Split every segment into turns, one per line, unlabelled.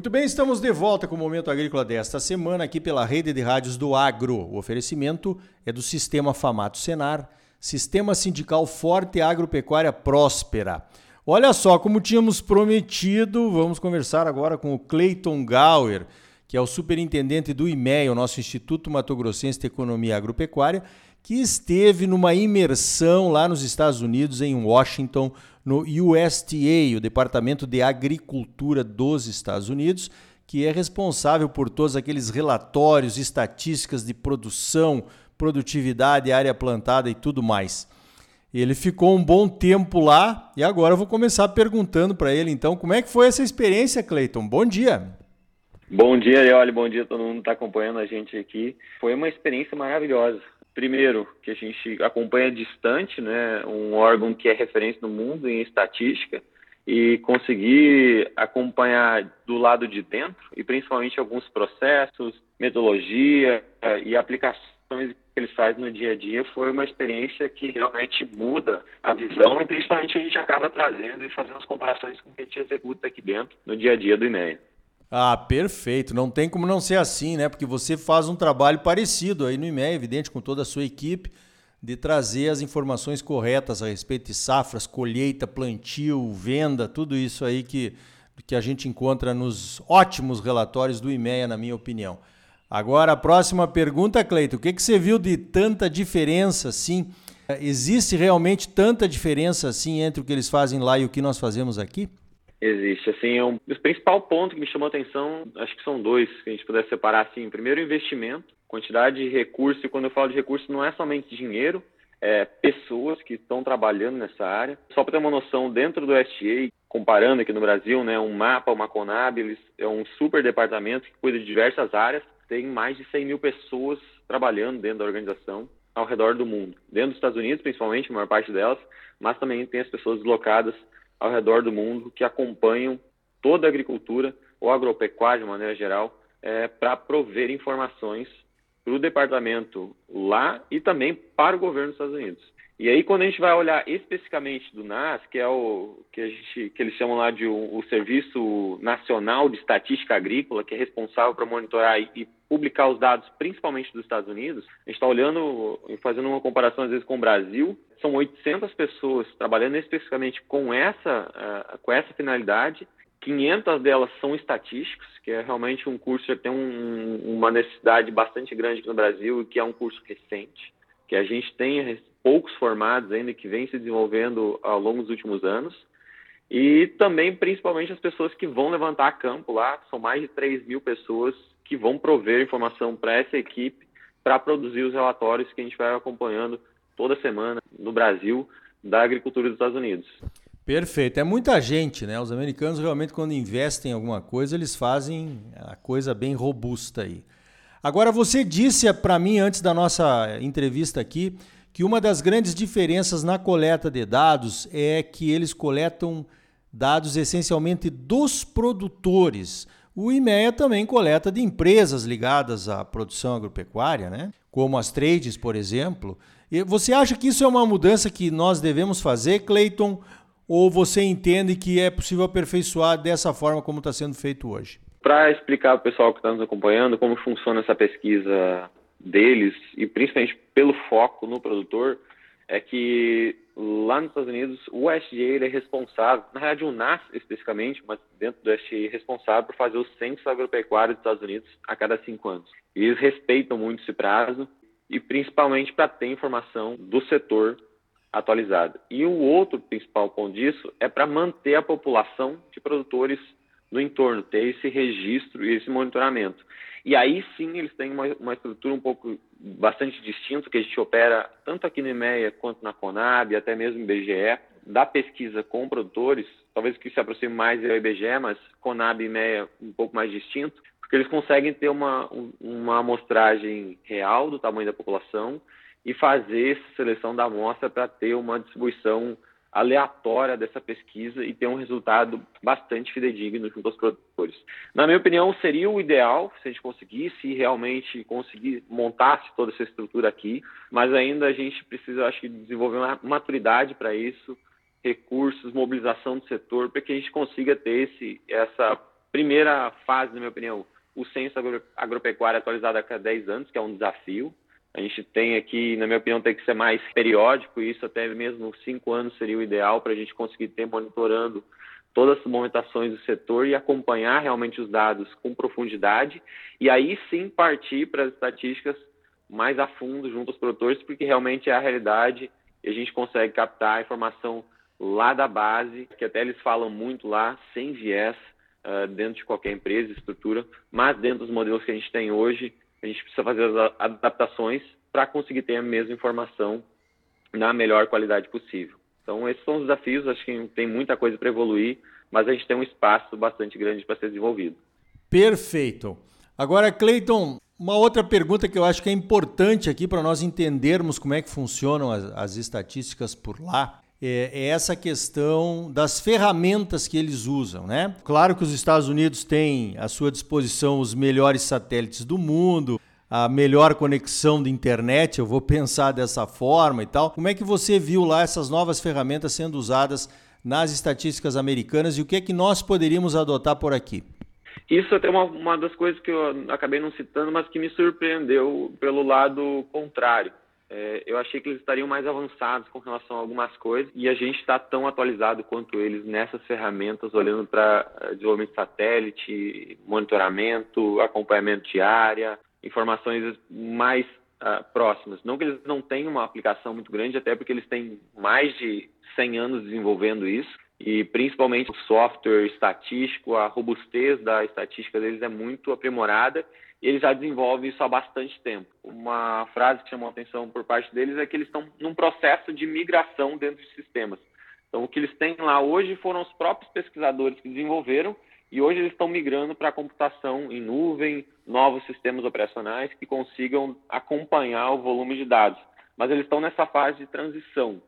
Muito bem, estamos de volta com o Momento Agrícola desta semana aqui pela Rede de Rádios do Agro. O oferecimento é do Sistema Famato Senar, Sistema Sindical Forte Agropecuária Próspera. Olha só, como tínhamos prometido, vamos conversar agora com o Clayton Gauer, que é o superintendente do IMEA, o nosso Instituto Mato Grossense de Economia Agropecuária, que esteve numa imersão lá nos Estados Unidos, em Washington, no USDA, o Departamento de Agricultura dos Estados Unidos, que é responsável por todos aqueles relatórios, estatísticas de produção, produtividade, área plantada e tudo mais. Ele ficou um bom tempo lá e agora eu vou começar perguntando para ele então como é que foi essa experiência, Cleiton. Bom dia.
Bom dia, Leoli. Bom dia todo mundo está acompanhando a gente aqui. Foi uma experiência maravilhosa. Primeiro, que a gente acompanha distante, né, um órgão que é referência no mundo em estatística, e conseguir acompanhar do lado de dentro, e principalmente alguns processos, metodologia eh, e aplicações que eles fazem no dia a dia, foi uma experiência que realmente muda a visão e principalmente a gente acaba trazendo e fazendo as comparações com o que a gente executa aqui dentro no dia a dia do e-mail.
Ah, perfeito. Não tem como não ser assim, né? Porque você faz um trabalho parecido aí no IMEA, evidente, com toda a sua equipe, de trazer as informações corretas a respeito de safras, colheita, plantio, venda, tudo isso aí que, que a gente encontra nos ótimos relatórios do IMEA, na minha opinião. Agora, a próxima pergunta, Cleito. O que, que você viu de tanta diferença assim? Existe realmente tanta diferença assim entre o que eles fazem lá e o que nós fazemos aqui?
Existe. Assim, é um, o principal ponto que me chamou a atenção, acho que são dois, que a gente pudesse separar assim. Primeiro, investimento, quantidade de recursos, e quando eu falo de recursos, não é somente dinheiro, é pessoas que estão trabalhando nessa área. Só para ter uma noção, dentro do STA, comparando aqui no Brasil, né, um mapa, uma Conab, eles, é um super departamento que cuida de diversas áreas, tem mais de 100 mil pessoas trabalhando dentro da organização ao redor do mundo. Dentro dos Estados Unidos, principalmente, a maior parte delas, mas também tem as pessoas deslocadas ao redor do mundo que acompanham toda a agricultura ou agropecuária de maneira geral é, para prover informações para o departamento lá e também para o governo dos Estados Unidos. E aí, quando a gente vai olhar especificamente do NAS, que é o que, a gente, que eles chamam lá de o, Serviço Nacional de Estatística Agrícola, que é responsável para monitorar e, e publicar os dados, principalmente dos Estados Unidos, a gente está olhando e fazendo uma comparação às vezes com o Brasil, são 800 pessoas trabalhando especificamente com essa, com essa finalidade, 500 delas são estatísticas, que é realmente um curso que tem um, uma necessidade bastante grande aqui no Brasil e que é um curso recente, que a gente tem poucos formados ainda que vem se desenvolvendo ao longo dos últimos anos. E também, principalmente, as pessoas que vão levantar campo lá, são mais de 3 mil pessoas que vão prover informação para essa equipe para produzir os relatórios que a gente vai acompanhando toda semana no Brasil da agricultura dos Estados Unidos.
Perfeito. É muita gente, né? Os americanos realmente, quando investem em alguma coisa, eles fazem a coisa bem robusta aí. Agora, você disse para mim antes da nossa entrevista aqui que uma das grandes diferenças na coleta de dados é que eles coletam dados essencialmente dos produtores. O IMEA também coleta de empresas ligadas à produção agropecuária, né? como as trades, por exemplo. E você acha que isso é uma mudança que nós devemos fazer, Clayton? Ou você entende que é possível aperfeiçoar dessa forma como está sendo feito hoje?
Para explicar para o pessoal que está nos acompanhando como funciona essa pesquisa deles, e principalmente pelo foco no produtor, é que lá nos Estados Unidos o USDA é responsável, na realidade o NAS especificamente, mas dentro do USDA é responsável por fazer o censo agropecuário dos Estados Unidos a cada cinco anos. E eles respeitam muito esse prazo e principalmente para ter informação do setor atualizada. E o outro principal ponto disso é para manter a população de produtores no entorno, ter esse registro e esse monitoramento. E aí sim eles têm uma, uma estrutura um pouco bastante distinta, que a gente opera tanto aqui no IMEA quanto na Conab, até mesmo no IBGE, da pesquisa com produtores, talvez que se aproxime mais é o IBGE, mas Conab e IMEA um pouco mais distinto, porque eles conseguem ter uma, uma amostragem real do tamanho da população e fazer essa seleção da amostra para ter uma distribuição aleatória dessa pesquisa e ter um resultado bastante fidedigno junto aos produtores. Na minha opinião, seria o ideal se a gente conseguisse realmente conseguir montar toda essa estrutura aqui, mas ainda a gente precisa, acho que, desenvolver uma maturidade para isso, recursos, mobilização do setor, para que a gente consiga ter esse, essa primeira fase, na minha opinião, o censo agropecuário atualizado a cada 10 anos, que é um desafio. A gente tem aqui, na minha opinião, tem que ser mais periódico, isso até mesmo cinco anos seria o ideal para a gente conseguir ter monitorando todas as movimentações do setor e acompanhar realmente os dados com profundidade e aí sim partir para as estatísticas mais a fundo junto aos produtores, porque realmente é a realidade e a gente consegue captar a informação lá da base, que até eles falam muito lá, sem viés, uh, dentro de qualquer empresa, estrutura, mas dentro dos modelos que a gente tem hoje, a gente precisa fazer as adaptações para conseguir ter a mesma informação na melhor qualidade possível. Então, esses são os desafios, acho que tem muita coisa para evoluir, mas a gente tem um espaço bastante grande para ser desenvolvido.
Perfeito. Agora, Cleiton, uma outra pergunta que eu acho que é importante aqui para nós entendermos como é que funcionam as, as estatísticas por lá é, é, essa questão das ferramentas que eles usam, né? Claro que os Estados Unidos têm à sua disposição os melhores satélites do mundo, a melhor conexão de internet, eu vou pensar dessa forma e tal. Como é que você viu lá essas novas ferramentas sendo usadas nas estatísticas americanas e o que é que nós poderíamos adotar por aqui?
Isso até uma, uma das coisas que eu acabei não citando, mas que me surpreendeu pelo lado contrário. É, eu achei que eles estariam mais avançados com relação a algumas coisas e a gente está tão atualizado quanto eles nessas ferramentas, olhando para eh, desenvolvimento de satélite, monitoramento, acompanhamento de área, informações mais uh, próximas. Não que eles não tenham uma aplicação muito grande, até porque eles têm mais de 100 anos desenvolvendo isso, e principalmente o software estatístico, a robustez da estatística deles é muito aprimorada e eles já desenvolvem isso há bastante tempo. Uma frase que chamou a atenção por parte deles é que eles estão num processo de migração dentro de sistemas. Então, o que eles têm lá hoje foram os próprios pesquisadores que desenvolveram e hoje eles estão migrando para a computação em nuvem, novos sistemas operacionais que consigam acompanhar o volume de dados. Mas eles estão nessa fase de transição.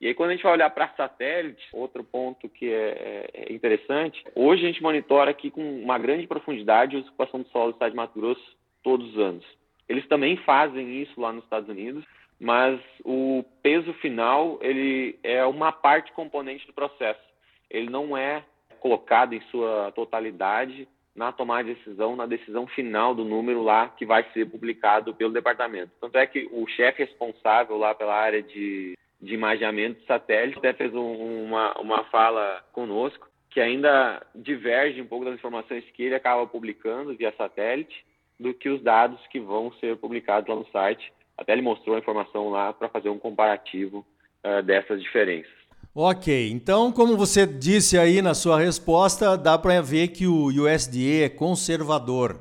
E aí, quando a gente vai olhar para satélites, outro ponto que é, é, interessante, hoje a gente monitora aqui com uma grande profundidade a ocupação do solo do estado de Mato Grosso todos os anos. Eles também fazem isso lá nos Estados Unidos, mas o peso final ele é uma parte componente do processo. Ele não é colocado em sua totalidade na tomada de decisão, na decisão final do número lá que vai ser publicado pelo departamento. Tanto é que o chefe responsável lá pela área de de imageamento de satélite, até fez um, uma, uma fala conosco que ainda diverge um pouco das informações que ele acaba publicando via satélite do que os dados que vão ser publicados lá no site. Até ele mostrou a informação lá para fazer um comparativo uh, dessas diferenças.
Ok, então, como você disse aí na sua resposta, dá para ver que o USDA é conservador.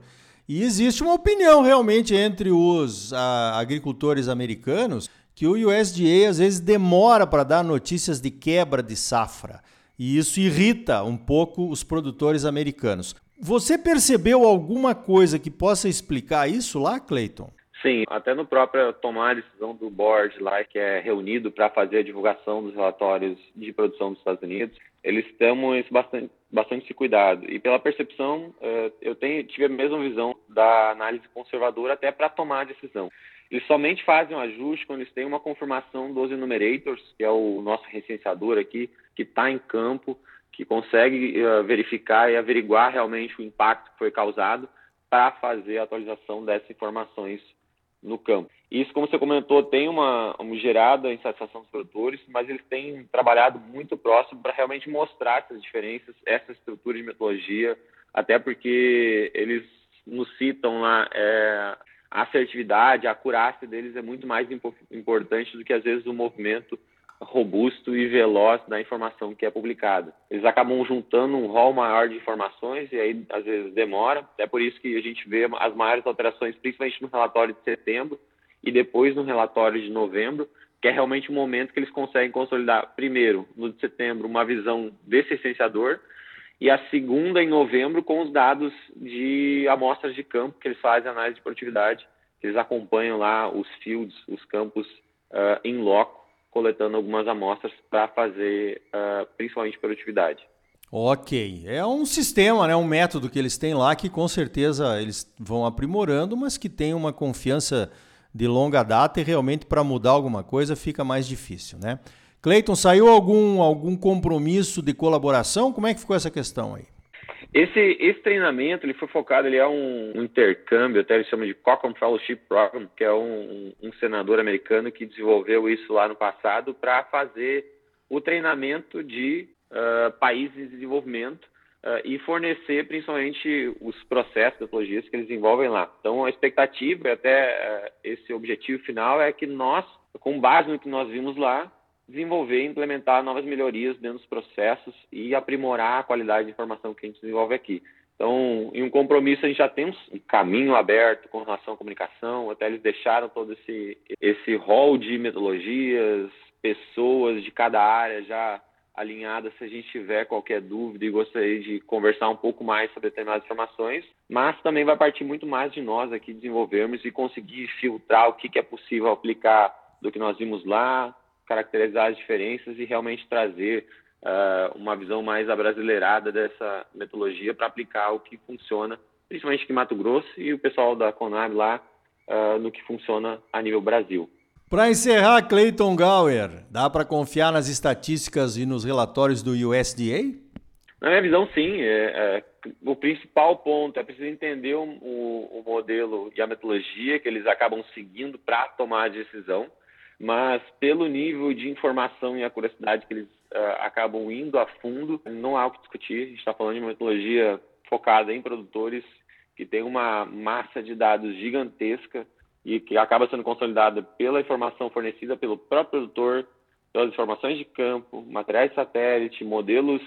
E existe uma opinião realmente entre os ah, agricultores americanos que o USDA às vezes demora para dar notícias de quebra de safra. E isso irrita um pouco os produtores americanos. Você percebeu alguma coisa que possa explicar isso lá, Clayton?
Sim, até no próprio tomar a decisão do board lá, que é reunido para fazer a divulgação dos relatórios de produção dos Estados Unidos, eles tomam isso bastante, bastante esse cuidado. E pela percepção, eh, eu tenho, tive a mesma visão da análise conservadora até para tomar a decisão. Eles somente fazem o um ajuste quando eles têm uma confirmação dos enumerators, que é o nosso recenseador aqui, que está em campo, que consegue uh, verificar e averiguar realmente o impacto que foi causado para fazer a atualização dessas informações no campo. Isso, como você comentou, tem uma, uma gerada insatisfação dos produtores, mas eles têm trabalhado muito próximo para realmente mostrar essas diferenças, essa estrutura de metodologia, até porque eles nos citam lá é, a assertividade, a acurácia deles é muito mais importante do que às vezes o movimento robusto e veloz da informação que é publicada. Eles acabam juntando um rol maior de informações e aí às vezes demora. É por isso que a gente vê as maiores alterações, principalmente no relatório de setembro e depois no relatório de novembro, que é realmente o momento que eles conseguem consolidar, primeiro, no de setembro, uma visão desse licenciador e a segunda em novembro com os dados de amostras de campo que eles fazem análise de produtividade, eles acompanham lá os fields, os campos uh, em loco, coletando algumas amostras para fazer uh, principalmente produtividade.
Ok, é um sistema, né, um método que eles têm lá que com certeza eles vão aprimorando, mas que tem uma confiança de longa data e realmente para mudar alguma coisa fica mais difícil, né? Cleiton, saiu algum, algum compromisso de colaboração? Como é que ficou essa questão aí?
Esse, esse treinamento ele foi focado, ele é um, um intercâmbio, até ele chama de Cochrane Fellowship Program, que é um, um senador americano que desenvolveu isso lá no passado para fazer o treinamento de uh, países em desenvolvimento uh, e fornecer principalmente os processos, metodologias que eles desenvolvem lá. Então, a expectativa e até uh, esse objetivo final é que nós, com base no que nós vimos lá, desenvolver e implementar novas melhorias dentro dos processos e aprimorar a qualidade de informação que a gente desenvolve aqui. Então, em um compromisso, a gente já tem um caminho aberto com relação à comunicação, até eles deixaram todo esse, esse hall de metodologias, pessoas de cada área já alinhadas se a gente tiver qualquer dúvida e gostaria de conversar um pouco mais sobre determinadas informações, mas também vai partir muito mais de nós aqui desenvolvermos e conseguir filtrar o que, que é possível aplicar do que nós vimos lá, caracterizar as diferenças e realmente trazer uh, uma visão mais abrasileirada dessa metodologia para aplicar o que funciona, principalmente aqui em Mato Grosso e o pessoal da Conab lá uh, no que funciona a nível Brasil.
Para encerrar, Clayton Gower, dá para confiar nas estatísticas e nos relatórios do USDA?
Na minha visão, sim. É, é, o principal ponto é preciso entender o, o, o modelo e a metodologia que eles acabam seguindo para tomar a decisão mas pelo nível de informação e acuracidade que eles uh, acabam indo a fundo, não há o que discutir. A gente está falando de uma metodologia focada em produtores que tem uma massa de dados gigantesca e que acaba sendo consolidada pela informação fornecida pelo próprio produtor, pelas informações de campo, materiais satélite, modelos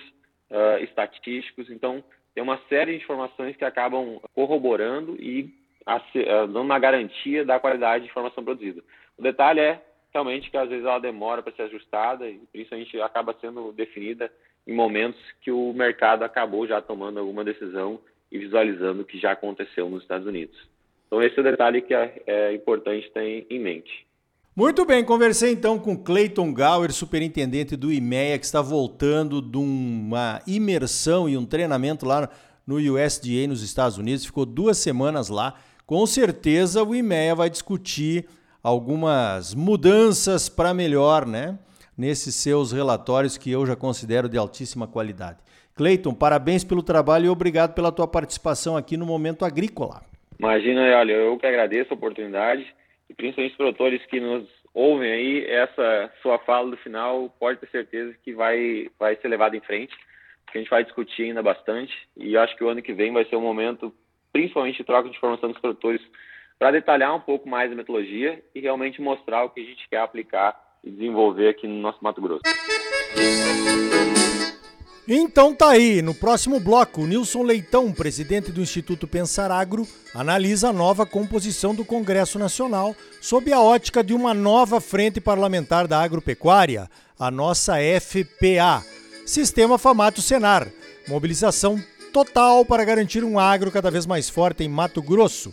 uh, estatísticos. Então, tem uma série de informações que acabam corroborando e uh, dando uma garantia da qualidade de informação produzida. O detalhe é realmente que às vezes ela demora para ser ajustada e principalmente acaba sendo definida em momentos que o mercado acabou já tomando alguma decisão e visualizando o que já aconteceu nos Estados Unidos. Então esse é o detalhe que é, é importante ter em mente.
Muito bem, conversei então com Clayton Gower, superintendente do IMEA, que está voltando de uma imersão e um treinamento lá no USDA nos Estados Unidos. Ficou duas semanas lá. Com certeza o IMEA vai discutir algumas mudanças para melhor, né? Nesses seus relatórios que eu já considero de altíssima qualidade. Cleiton, parabéns pelo trabalho e obrigado pela tua participação aqui no Momento Agrícola.
Imagina, olha, eu que agradeço a oportunidade e principalmente os produtores que nos ouvem aí, essa sua fala do final pode ter certeza que vai, vai ser levada em frente, que a gente vai discutir ainda bastante e acho que o ano que vem vai ser um momento, principalmente de troca de informação dos produtores para detalhar um pouco mais a metodologia e realmente mostrar o que a gente quer aplicar e desenvolver aqui no nosso Mato Grosso.
Então tá aí, no próximo bloco, Nilson Leitão, presidente do Instituto Pensar Agro, analisa a nova composição do Congresso Nacional sob a ótica de uma nova frente parlamentar da agropecuária, a nossa FPA, Sistema Famato Senar, mobilização total para garantir um agro cada vez mais forte em Mato Grosso